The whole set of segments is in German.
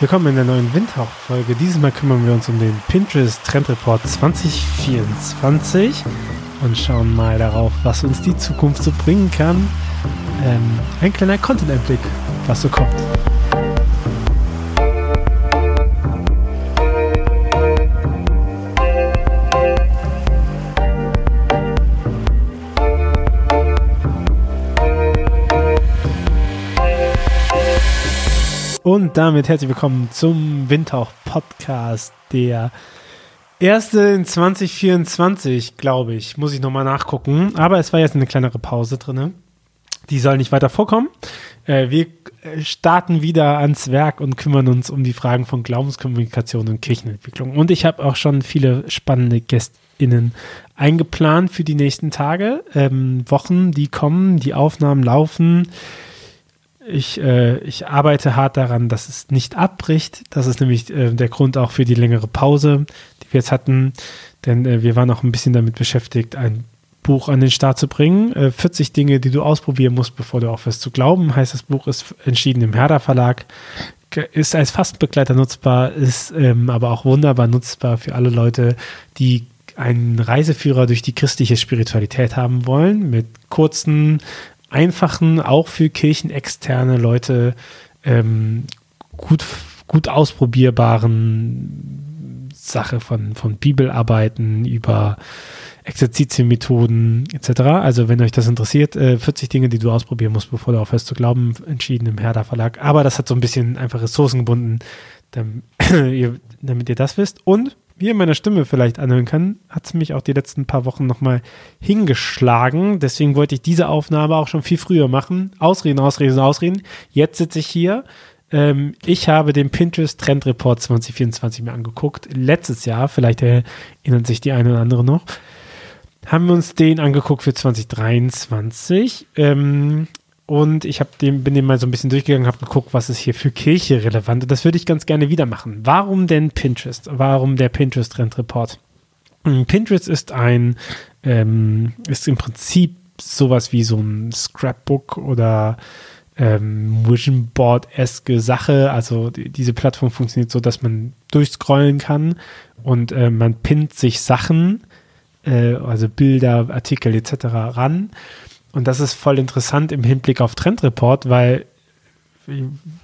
Willkommen in der neuen Windhauch-Folge. Dieses Mal kümmern wir uns um den Pinterest Trend Report 2024 und schauen mal darauf, was uns die Zukunft so bringen kann. Ähm, ein kleiner Content-Einblick, was so kommt. Und damit herzlich willkommen zum Windhauch Podcast, der erste in 2024, glaube ich. Muss ich nochmal nachgucken. Aber es war jetzt eine kleinere Pause drin. Die soll nicht weiter vorkommen. Äh, wir starten wieder ans Werk und kümmern uns um die Fragen von Glaubenskommunikation und Kirchenentwicklung. Und ich habe auch schon viele spannende GästInnen eingeplant für die nächsten Tage, ähm, Wochen, die kommen, die Aufnahmen laufen ich, äh, ich arbeite hart daran, dass es nicht abbricht. Das ist nämlich äh, der Grund auch für die längere Pause, die wir jetzt hatten. Denn äh, wir waren auch ein bisschen damit beschäftigt, ein Buch an den Start zu bringen. 40 äh, Dinge, die du ausprobieren musst, bevor du aufhörst zu glauben. Heißt, das Buch ist entschieden im Herder Verlag. Ist als Fastenbegleiter nutzbar, ist ähm, aber auch wunderbar nutzbar für alle Leute, die einen Reiseführer durch die christliche Spiritualität haben wollen, mit kurzen einfachen, auch für kirchenexterne Leute ähm, gut, gut ausprobierbaren Sache von, von Bibelarbeiten über Exerzitienmethoden etc. Also wenn euch das interessiert, äh, 40 Dinge, die du ausprobieren musst, bevor du aufhörst zu glauben, entschieden im Herder Verlag. Aber das hat so ein bisschen einfach Ressourcen gebunden, damit ihr, damit ihr das wisst. Und wie ihr meiner Stimme vielleicht anhören kann, hat es mich auch die letzten paar Wochen nochmal hingeschlagen. Deswegen wollte ich diese Aufnahme auch schon viel früher machen. Ausreden, ausreden, ausreden. Jetzt sitze ich hier. Ähm, ich habe den Pinterest Trend Report 2024 mir angeguckt. Letztes Jahr, vielleicht erinnern sich die eine oder andere noch. Haben wir uns den angeguckt für 2023. Ähm, und ich habe den, bin den mal so ein bisschen durchgegangen, habe geguckt, was ist hier für Kirche relevant. Und das würde ich ganz gerne wieder machen. Warum denn Pinterest? Warum der Pinterest Trend Report? Hm, Pinterest ist ein, ähm, ist im Prinzip sowas wie so ein Scrapbook oder ähm, Vision Board-eske Sache. Also die, diese Plattform funktioniert so, dass man durchscrollen kann und äh, man pinnt sich Sachen, äh, also Bilder, Artikel etc. ran und das ist voll interessant im Hinblick auf Trendreport, weil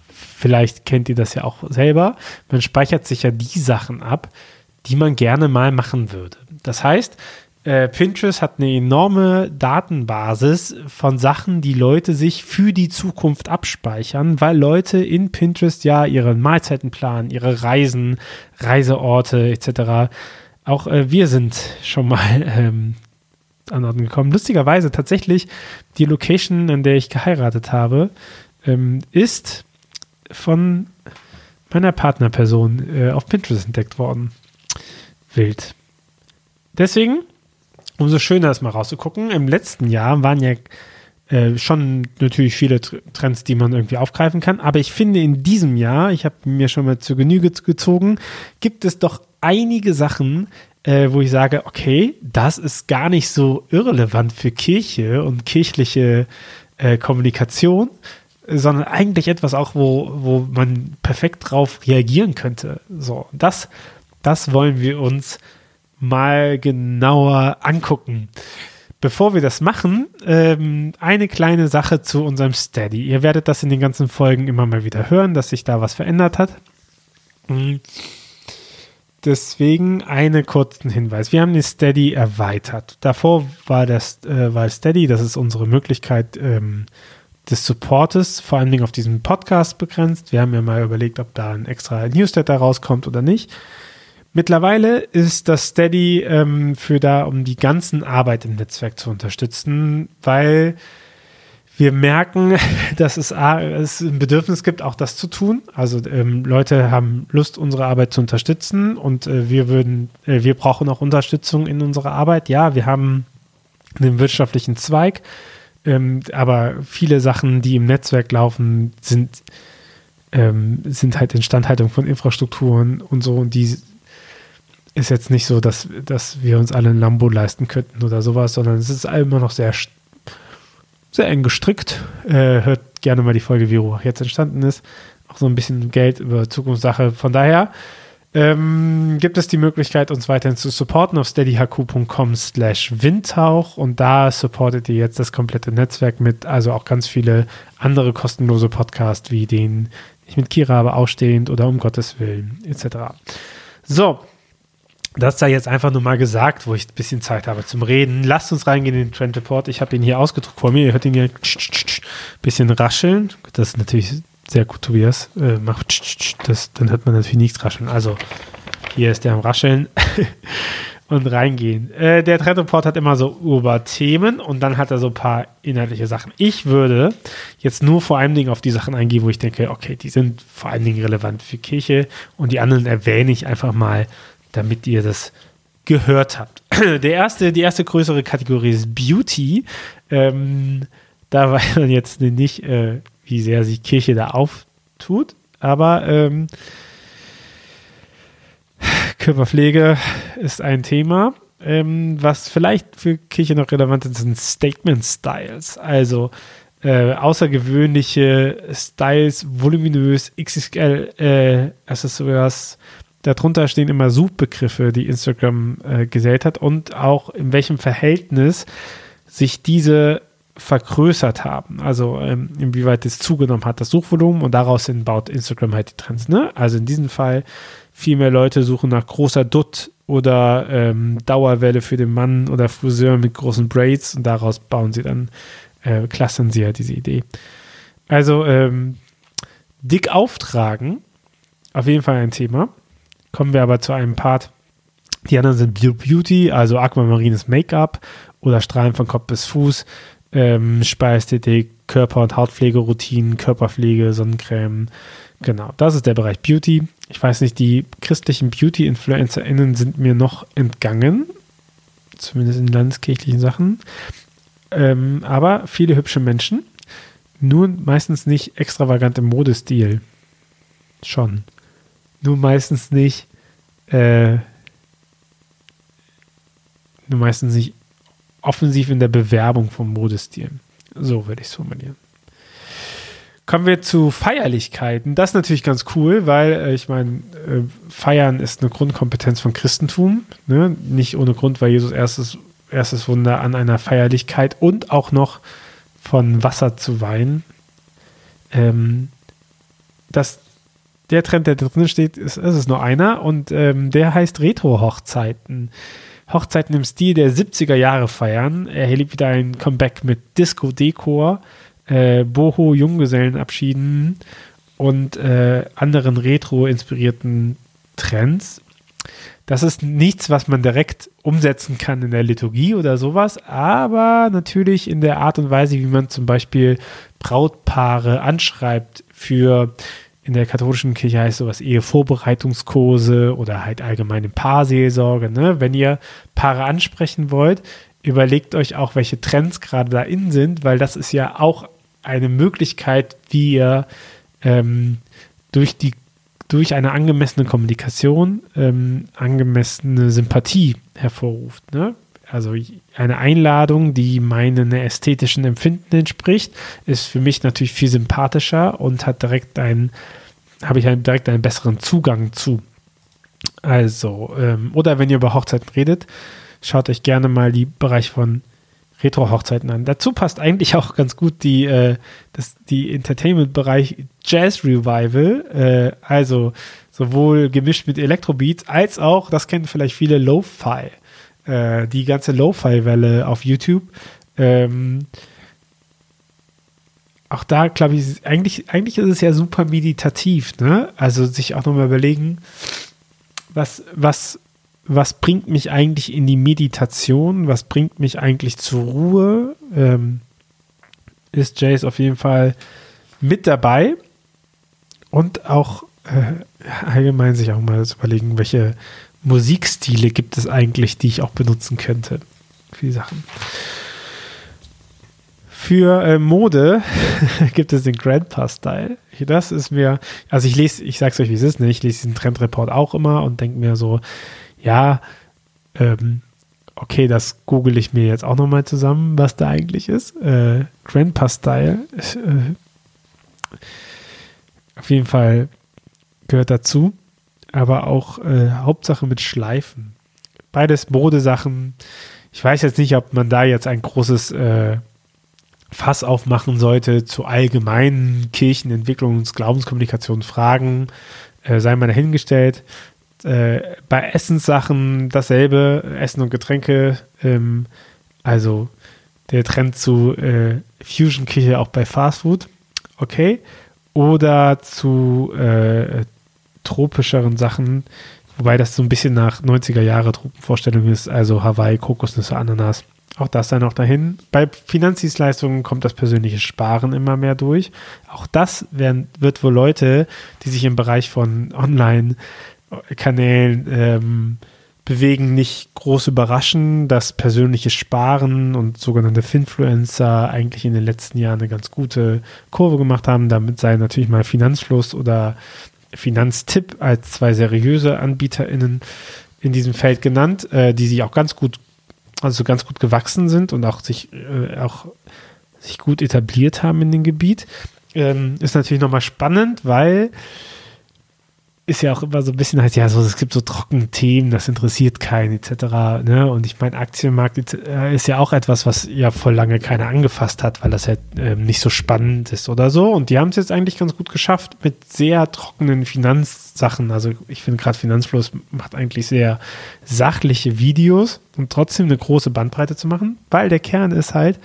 vielleicht kennt ihr das ja auch selber. Man speichert sich ja die Sachen ab, die man gerne mal machen würde. Das heißt, äh, Pinterest hat eine enorme Datenbasis von Sachen, die Leute sich für die Zukunft abspeichern, weil Leute in Pinterest ja ihre Mahlzeiten planen, ihre Reisen, Reiseorte etc. Auch äh, wir sind schon mal ähm, an Orten gekommen. Lustigerweise tatsächlich die Location, an der ich geheiratet habe, ähm, ist von meiner Partnerperson äh, auf Pinterest entdeckt worden. Wild. Deswegen, umso schöner ist mal rauszugucken. Im letzten Jahr waren ja äh, schon natürlich viele Trends, die man irgendwie aufgreifen kann. Aber ich finde, in diesem Jahr, ich habe mir schon mal zur Genüge gezogen, gibt es doch einige Sachen, äh, wo ich sage, okay, das ist gar nicht so irrelevant für Kirche und kirchliche äh, Kommunikation, sondern eigentlich etwas auch, wo, wo man perfekt drauf reagieren könnte. So, das, das wollen wir uns mal genauer angucken. Bevor wir das machen, ähm, eine kleine Sache zu unserem Steady. Ihr werdet das in den ganzen Folgen immer mal wieder hören, dass sich da was verändert hat. Mhm. Deswegen einen kurzen Hinweis. Wir haben den Steady erweitert. Davor war das äh, war Steady, das ist unsere Möglichkeit ähm, des Supportes, vor allen Dingen auf diesem Podcast begrenzt. Wir haben ja mal überlegt, ob da ein extra Newsletter rauskommt oder nicht. Mittlerweile ist das Steady ähm, für da, um die ganzen Arbeit im Netzwerk zu unterstützen, weil wir merken, dass es, es ein Bedürfnis gibt, auch das zu tun. Also ähm, Leute haben Lust, unsere Arbeit zu unterstützen und äh, wir würden, äh, wir brauchen auch Unterstützung in unserer Arbeit. Ja, wir haben einen wirtschaftlichen Zweig, ähm, aber viele Sachen, die im Netzwerk laufen, sind, ähm, sind halt Instandhaltung von Infrastrukturen und so und die ist jetzt nicht so, dass, dass wir uns alle ein Lambo leisten könnten oder sowas, sondern es ist immer noch sehr sehr eng gestrickt. Äh, hört gerne mal die Folge, wie Ruach jetzt entstanden ist. auch so ein bisschen Geld über Zukunftssache. Von daher ähm, gibt es die Möglichkeit, uns weiterhin zu supporten auf steadyhq.com slash windhauch und da supportet ihr jetzt das komplette Netzwerk mit, also auch ganz viele andere kostenlose Podcasts wie den ich mit Kira habe ausstehend oder um Gottes Willen etc. So, das sei jetzt einfach nur mal gesagt, wo ich ein bisschen Zeit habe zum Reden. Lasst uns reingehen in den Trend Report. Ich habe ihn hier ausgedruckt vor mir. Ihr hört ihn hier ein bisschen rascheln. Das ist natürlich sehr gut, Tobias. Äh, macht das, dann hört man natürlich nichts rascheln. Also, hier ist der am Rascheln. und reingehen. Äh, der Trend Report hat immer so Oberthemen und dann hat er so ein paar inhaltliche Sachen. Ich würde jetzt nur vor allen Dingen auf die Sachen eingehen, wo ich denke, okay, die sind vor allen Dingen relevant für Kirche und die anderen erwähne ich einfach mal, damit ihr das gehört habt. Der erste, die erste größere Kategorie ist Beauty. Ähm, da weiß man jetzt nicht, äh, wie sehr sich Kirche da auftut, aber ähm, Körperpflege ist ein Thema. Ähm, was vielleicht für Kirche noch relevant ist, sind Statement Styles. Also äh, außergewöhnliche Styles, voluminös, XXL äh, Accessoires. Darunter stehen immer Suchbegriffe, die Instagram äh, gesät hat und auch in welchem Verhältnis sich diese vergrößert haben. Also ähm, inwieweit es zugenommen hat, das Suchvolumen und daraus baut Instagram halt die Trends. Ne? Also in diesem Fall viel mehr Leute suchen nach großer Dutt oder ähm, Dauerwelle für den Mann oder Friseur mit großen Braids und daraus bauen sie dann, äh, clustern sie halt diese Idee. Also ähm, dick auftragen, auf jeden Fall ein Thema. Kommen wir aber zu einem Part. Die anderen sind Beauty, also aquamarines Make-up oder Strahlen von Kopf bis Fuß, ähm, Speiästhetik, Körper- und Hautpflegeroutinen, Körperpflege, Sonnencreme. Genau, das ist der Bereich Beauty. Ich weiß nicht, die christlichen Beauty-InfluencerInnen sind mir noch entgangen, zumindest in landeskirchlichen Sachen. Ähm, aber viele hübsche Menschen, nur meistens nicht extravagant im Modestil. Schon. Nur meistens nicht, äh, nur meistens nicht offensiv in der Bewerbung vom Modestil. So würde ich es formulieren. Kommen wir zu Feierlichkeiten. Das ist natürlich ganz cool, weil äh, ich meine, äh, Feiern ist eine Grundkompetenz von Christentum. Ne? Nicht ohne Grund war Jesus erstes, erstes Wunder an einer Feierlichkeit und auch noch von Wasser zu Wein. Ähm, das, der Trend, der drin steht, ist, ist es nur einer und ähm, der heißt Retro-Hochzeiten. Hochzeiten im Stil der 70er Jahre feiern. Er erlebt wieder ein Comeback mit Disco-Dekor, äh, Boho-Junggesellenabschieden und äh, anderen retro-inspirierten Trends. Das ist nichts, was man direkt umsetzen kann in der Liturgie oder sowas, aber natürlich in der Art und Weise, wie man zum Beispiel Brautpaare anschreibt für in der katholischen Kirche heißt sowas Ehevorbereitungskurse oder halt allgemeine Paarseelsorge. Ne? Wenn ihr Paare ansprechen wollt, überlegt euch auch, welche Trends gerade da in sind, weil das ist ja auch eine Möglichkeit, wie ihr ähm, durch die durch eine angemessene Kommunikation ähm, angemessene Sympathie hervorruft. Ne? Also eine Einladung, die meinen ästhetischen Empfinden entspricht, ist für mich natürlich viel sympathischer und hat direkt einen, habe ich direkt einen besseren Zugang zu. Also, ähm, oder wenn ihr über Hochzeiten redet, schaut euch gerne mal die Bereich von Retro-Hochzeiten an. Dazu passt eigentlich auch ganz gut die, äh, die Entertainment-Bereich Jazz Revival, äh, also sowohl gemischt mit Elektrobeats als auch, das kennen vielleicht viele, Lo-Fi äh, die ganze Lo-Fi-Welle auf YouTube. Ähm, auch da, glaube ich, eigentlich, eigentlich ist es ja super meditativ, ne? Also sich auch nochmal überlegen, was, was, was bringt mich eigentlich in die Meditation? Was bringt mich eigentlich zur Ruhe? Ähm, ist Jace auf jeden Fall mit dabei und auch äh, allgemein sich auch mal zu überlegen, welche, Musikstile gibt es eigentlich, die ich auch benutzen könnte? Viele Sachen. Für äh, Mode gibt es den Grandpa-Style. Das ist mir, also ich lese, ich sag's euch, wie es ist, ne? ich lese diesen Trendreport auch immer und denke mir so, ja, ähm, okay, das google ich mir jetzt auch nochmal zusammen, was da eigentlich ist. Äh, Grandpa-Style. Äh, auf jeden Fall gehört dazu. Aber auch äh, Hauptsache mit Schleifen. Beides Modesachen. Ich weiß jetzt nicht, ob man da jetzt ein großes äh, Fass aufmachen sollte zu allgemeinen Kirchenentwicklungs-, Glaubenskommunikationsfragen. Äh, sei mal dahingestellt. Äh, bei Essenssachen dasselbe, Essen und Getränke. Ähm, also der Trend zu äh, Fusion-Küche auch bei Fastfood. Okay. Oder zu äh, tropischeren Sachen, wobei das so ein bisschen nach 90er Jahre Tropenvorstellung ist, also Hawaii, Kokosnüsse, Ananas. Auch das sei noch dahin. Bei Finanzdienstleistungen kommt das persönliche Sparen immer mehr durch. Auch das werden, wird wohl Leute, die sich im Bereich von Online-Kanälen ähm, bewegen, nicht groß überraschen, dass persönliches Sparen und sogenannte Finfluencer eigentlich in den letzten Jahren eine ganz gute Kurve gemacht haben. Damit sei natürlich mal Finanzfluss oder Finanztipp als zwei seriöse AnbieterInnen in diesem Feld genannt, äh, die sich auch ganz gut, also ganz gut gewachsen sind und auch sich, äh, auch sich gut etabliert haben in dem Gebiet. Ähm, ist natürlich nochmal spannend, weil ist ja auch immer so ein bisschen halt, ja, so, es gibt so trockene Themen, das interessiert keinen, etc. Ne? Und ich meine, Aktienmarkt äh, ist ja auch etwas, was ja voll lange keiner angefasst hat, weil das halt ähm, nicht so spannend ist oder so. Und die haben es jetzt eigentlich ganz gut geschafft mit sehr trockenen Finanzsachen. Also ich finde gerade Finanzfluss macht eigentlich sehr sachliche Videos und trotzdem eine große Bandbreite zu machen, weil der Kern ist halt,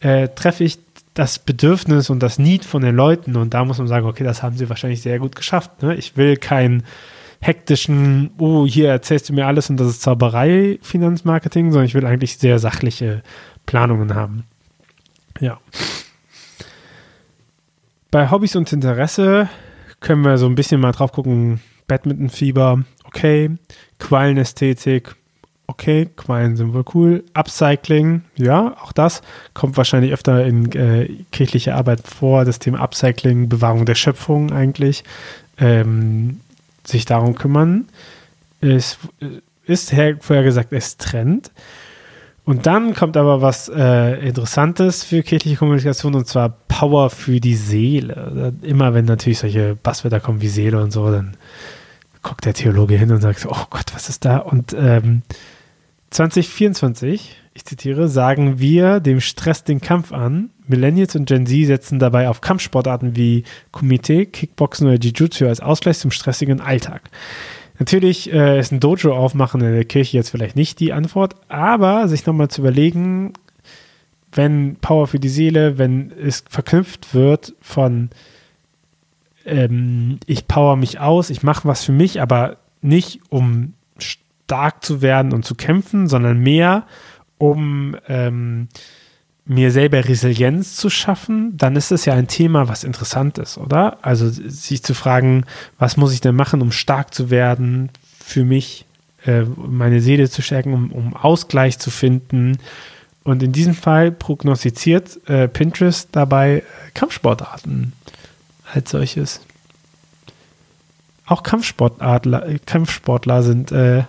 äh, treffe ich das Bedürfnis und das Need von den Leuten. Und da muss man sagen, okay, das haben sie wahrscheinlich sehr gut geschafft. Ne? Ich will keinen hektischen, oh, hier erzählst du mir alles und das ist Zauberei Finanzmarketing, sondern ich will eigentlich sehr sachliche Planungen haben. Ja. Bei Hobbys und Interesse können wir so ein bisschen mal drauf gucken. Badmintonfieber, okay. Quallenästhetik, okay, Quallen sind wohl cool. Upcycling, ja, auch das kommt wahrscheinlich öfter in äh, kirchlicher Arbeit vor. Das Thema Upcycling, Bewahrung der Schöpfung eigentlich, ähm, sich darum kümmern. Ist, ist vorher gesagt, ist Trend. Und dann kommt aber was äh, Interessantes für kirchliche Kommunikation und zwar Power für die Seele. Immer wenn natürlich solche Basswörter kommen wie Seele und so, dann guckt der Theologe hin und sagt, oh Gott, was ist da? Und ähm, 2024, ich zitiere, sagen wir dem Stress den Kampf an. Millennials und Gen Z setzen dabei auf Kampfsportarten wie Kumite, Kickboxen oder Jiu-Jitsu als Ausgleich zum stressigen Alltag. Natürlich äh, ist ein Dojo aufmachen in der Kirche jetzt vielleicht nicht die Antwort, aber sich nochmal zu überlegen, wenn Power für die Seele, wenn es verknüpft wird von ähm, ich power mich aus, ich mache was für mich, aber nicht um stark zu werden und zu kämpfen, sondern mehr, um ähm, mir selber Resilienz zu schaffen, dann ist es ja ein Thema, was interessant ist, oder? Also sich zu fragen, was muss ich denn machen, um stark zu werden für mich, äh, meine Seele zu stärken, um, um, Ausgleich zu finden. Und in diesem Fall prognostiziert äh, Pinterest dabei äh, Kampfsportarten als solches. Auch Kampfsportler, Kampfsportler sind äh,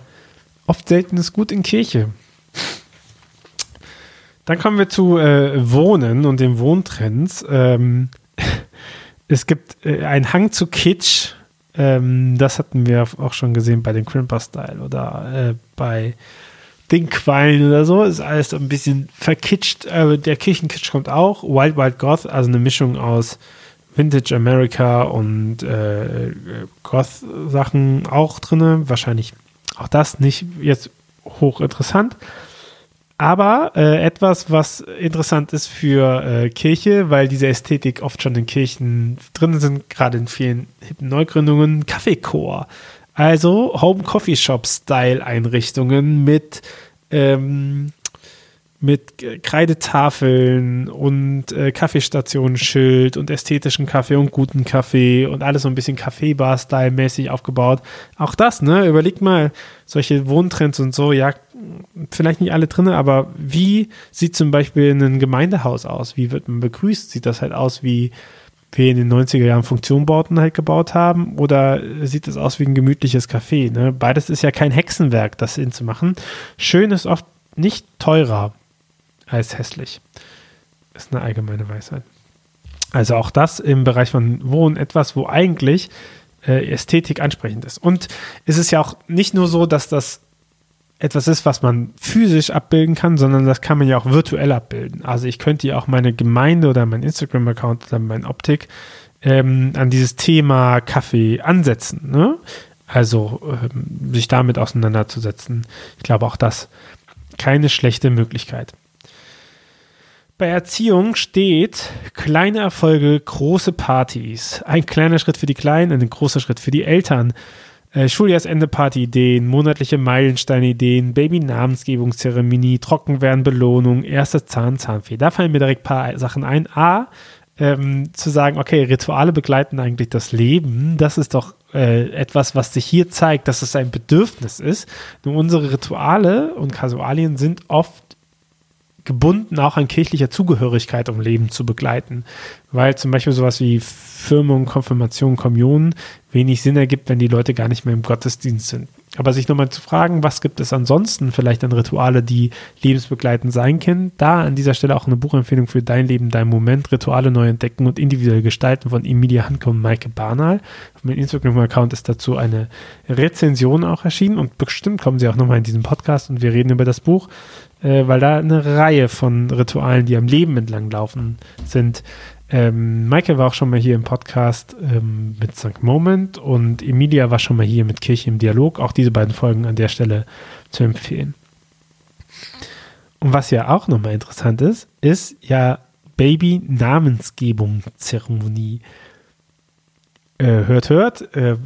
oft seltenes Gut in Kirche. Dann kommen wir zu äh, Wohnen und den Wohntrends. Ähm, es gibt äh, einen Hang zu Kitsch. Ähm, das hatten wir auch schon gesehen bei den Crimper-Style oder äh, bei den Quallen oder so. Ist alles ein bisschen verkitscht. der Kirchenkitsch kommt auch. Wild Wild Goth, also eine Mischung aus Vintage America und äh, Goth-Sachen auch drin. Wahrscheinlich auch das nicht jetzt hochinteressant. Aber äh, etwas, was interessant ist für äh, Kirche, weil diese Ästhetik oft schon in Kirchen drin sind, gerade in vielen hippen Neugründungen, Kaffeechor. Also Home Coffee Shop Style Einrichtungen mit ähm, mit Kreidetafeln und äh, Kaffeestationenschild und ästhetischen Kaffee und guten Kaffee und alles so ein bisschen Kaffeebar-Style-mäßig aufgebaut. Auch das, ne? Überlegt mal, solche Wohntrends und so, ja, vielleicht nicht alle drin, aber wie sieht zum Beispiel ein Gemeindehaus aus? Wie wird man begrüßt? Sieht das halt aus wie wir in den 90er Jahren Funktionbauten halt gebaut haben oder sieht es aus wie ein gemütliches Café? Ne? Beides ist ja kein Hexenwerk, das hinzumachen. Schön ist oft nicht teurer als hässlich. Ist eine allgemeine Weisheit. Also auch das im Bereich von Wohnen etwas, wo eigentlich äh, Ästhetik ansprechend ist. Und es ist ja auch nicht nur so, dass das etwas ist, was man physisch abbilden kann, sondern das kann man ja auch virtuell abbilden. Also ich könnte ja auch meine Gemeinde oder mein Instagram-Account oder mein Optik ähm, an dieses Thema Kaffee ansetzen. Ne? Also ähm, sich damit auseinanderzusetzen. Ich glaube auch das keine schlechte Möglichkeit. Bei Erziehung steht kleine Erfolge, große Partys. Ein kleiner Schritt für die Kleinen, ein großer Schritt für die Eltern. Äh, Schuljahrsende-Party-Ideen, monatliche Meilensteine-Ideen, Baby-Namensgebungszeremonie, Trockenwerden, Belohnung, erster Zahn, Zahnfee. Da fallen mir direkt ein paar Sachen ein. A, ähm, zu sagen, okay, Rituale begleiten eigentlich das Leben. Das ist doch äh, etwas, was sich hier zeigt, dass es ein Bedürfnis ist. Nur unsere Rituale und Kasualien sind oft gebunden auch an kirchlicher Zugehörigkeit, um Leben zu begleiten. Weil zum Beispiel sowas wie Firmung, Konfirmation, Kommunion wenig Sinn ergibt, wenn die Leute gar nicht mehr im Gottesdienst sind. Aber sich nochmal zu fragen, was gibt es ansonsten vielleicht an Rituale, die lebensbegleitend sein können, da an dieser Stelle auch eine Buchempfehlung für Dein Leben, Dein Moment, Rituale neu entdecken und individuell gestalten von Emilia Hanke und Maike Barnal. Auf meinem Instagram-Account ist dazu eine Rezension auch erschienen und bestimmt kommen sie auch nochmal in diesem Podcast und wir reden über das Buch äh, weil da eine Reihe von Ritualen, die am Leben entlang laufen, sind. Ähm, Michael war auch schon mal hier im Podcast ähm, mit St. Moment und Emilia war schon mal hier mit Kirche im Dialog. Auch diese beiden Folgen an der Stelle zu empfehlen. Und was ja auch nochmal interessant ist, ist ja Baby-Namensgebung-Zeremonie. Äh, hört, hört, äh,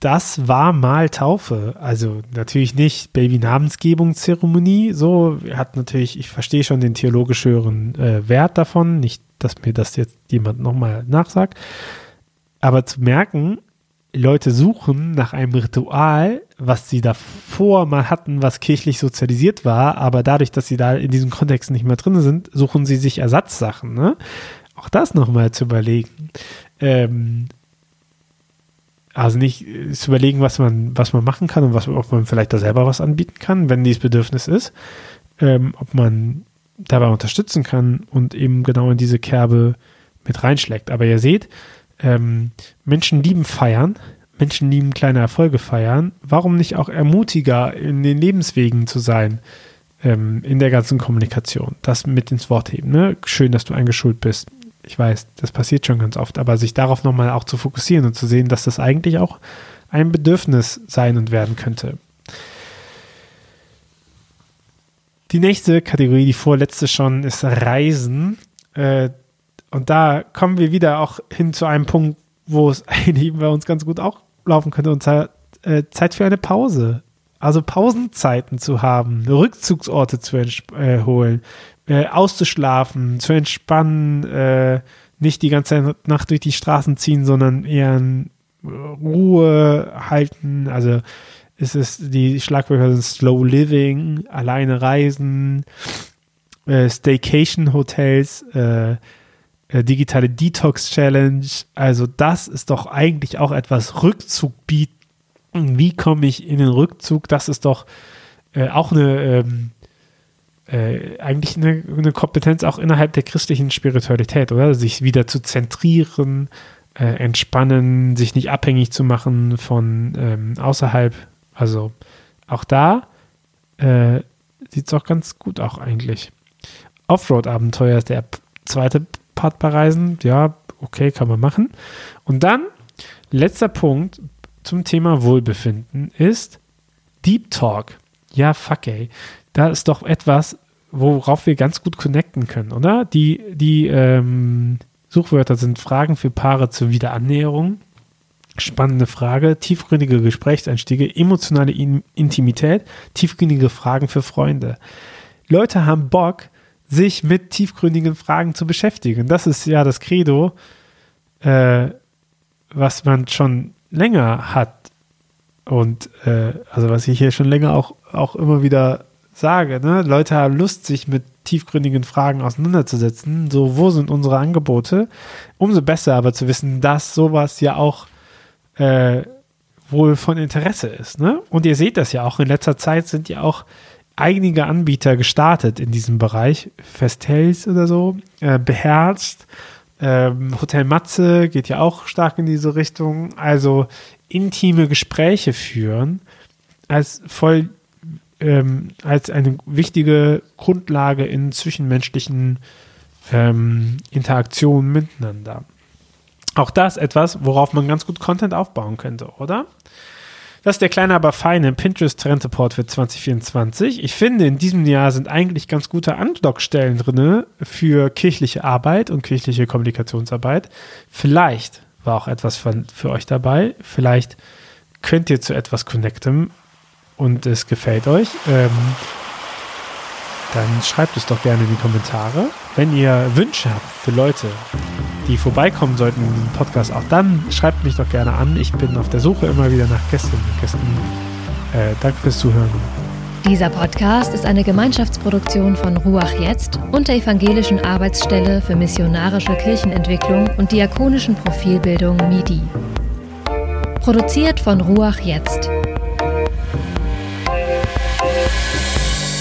das war mal Taufe. Also natürlich nicht Baby-Namensgebungszeremonie. So hat natürlich, ich verstehe schon den theologisch höheren äh, Wert davon. Nicht, dass mir das jetzt jemand nochmal nachsagt. Aber zu merken, Leute suchen nach einem Ritual, was sie davor mal hatten, was kirchlich sozialisiert war, aber dadurch, dass sie da in diesem Kontext nicht mehr drin sind, suchen sie sich Ersatzsachen. Ne? Auch das nochmal zu überlegen. Ähm, also nicht äh, zu überlegen, was man, was man machen kann und was, ob man vielleicht da selber was anbieten kann, wenn dieses Bedürfnis ist. Ähm, ob man dabei unterstützen kann und eben genau in diese Kerbe mit reinschlägt. Aber ihr seht, ähm, Menschen lieben feiern, Menschen lieben kleine Erfolge feiern. Warum nicht auch ermutiger in den Lebenswegen zu sein ähm, in der ganzen Kommunikation? Das mit ins Wort heben. Ne? Schön, dass du eingeschult bist ich weiß, das passiert schon ganz oft, aber sich darauf nochmal auch zu fokussieren und zu sehen, dass das eigentlich auch ein Bedürfnis sein und werden könnte. Die nächste Kategorie, die vorletzte schon, ist Reisen. Äh, und da kommen wir wieder auch hin zu einem Punkt, wo es eigentlich bei uns ganz gut auch laufen könnte, und zwar äh, Zeit für eine Pause. Also Pausenzeiten zu haben, Rückzugsorte zu äh, holen, äh, auszuschlafen, zu entspannen, äh, nicht die ganze Nacht durch die Straßen ziehen, sondern eher in Ruhe halten. Also ist es die Schlagwörter sind Slow Living, alleine reisen, äh, Staycation Hotels, äh, äh, digitale Detox Challenge. Also das ist doch eigentlich auch etwas Rückzug bieten. Wie komme ich in den Rückzug? Das ist doch äh, auch eine ähm, äh, eigentlich eine, eine, Kompetenz auch innerhalb der christlichen Spiritualität, oder? Sich wieder zu zentrieren, äh, entspannen, sich nicht abhängig zu machen von ähm, außerhalb. Also auch da äh, sieht es auch ganz gut auch eigentlich. Offroad-Abenteuer ist der zweite Part bei Reisen. Ja, okay, kann man machen. Und dann, letzter Punkt zum Thema Wohlbefinden ist Deep Talk. Ja, fuck ey da ist doch etwas, worauf wir ganz gut connecten können, oder? Die, die ähm, Suchwörter sind Fragen für Paare zur Wiederannäherung. Spannende Frage, tiefgründige Gesprächseinstiege, emotionale In Intimität, tiefgründige Fragen für Freunde. Leute haben Bock, sich mit tiefgründigen Fragen zu beschäftigen. Das ist ja das Credo, äh, was man schon länger hat und äh, also was ich hier schon länger auch, auch immer wieder sage, ne? Leute haben Lust, sich mit tiefgründigen Fragen auseinanderzusetzen. So, wo sind unsere Angebote? Umso besser aber zu wissen, dass sowas ja auch äh, wohl von Interesse ist. Ne? Und ihr seht das ja auch, in letzter Zeit sind ja auch einige Anbieter gestartet in diesem Bereich, Festels oder so, äh, beherzt Ähm, Hotel Matze geht ja auch stark in diese Richtung. Also intime Gespräche führen als voll ähm, als eine wichtige Grundlage in zwischenmenschlichen ähm, Interaktionen miteinander. Auch das etwas, worauf man ganz gut Content aufbauen könnte, oder? Das ist der kleine, aber feine Pinterest Trend Report für 2024. Ich finde, in diesem Jahr sind eigentlich ganz gute Andockstellen drin für kirchliche Arbeit und kirchliche Kommunikationsarbeit. Vielleicht war auch etwas von, für euch dabei. Vielleicht könnt ihr zu etwas connecten und es gefällt euch. Ähm, dann schreibt es doch gerne in die Kommentare. Wenn ihr Wünsche habt für Leute, die vorbeikommen sollten in diesem Podcast, auch dann schreibt mich doch gerne an. Ich bin auf der Suche immer wieder nach Gästen Gästen. Äh, danke fürs Zuhören. Dieser Podcast ist eine Gemeinschaftsproduktion von Ruach Jetzt und der Evangelischen Arbeitsstelle für missionarische Kirchenentwicklung und diakonischen Profilbildung MIDI. Produziert von Ruach Jetzt.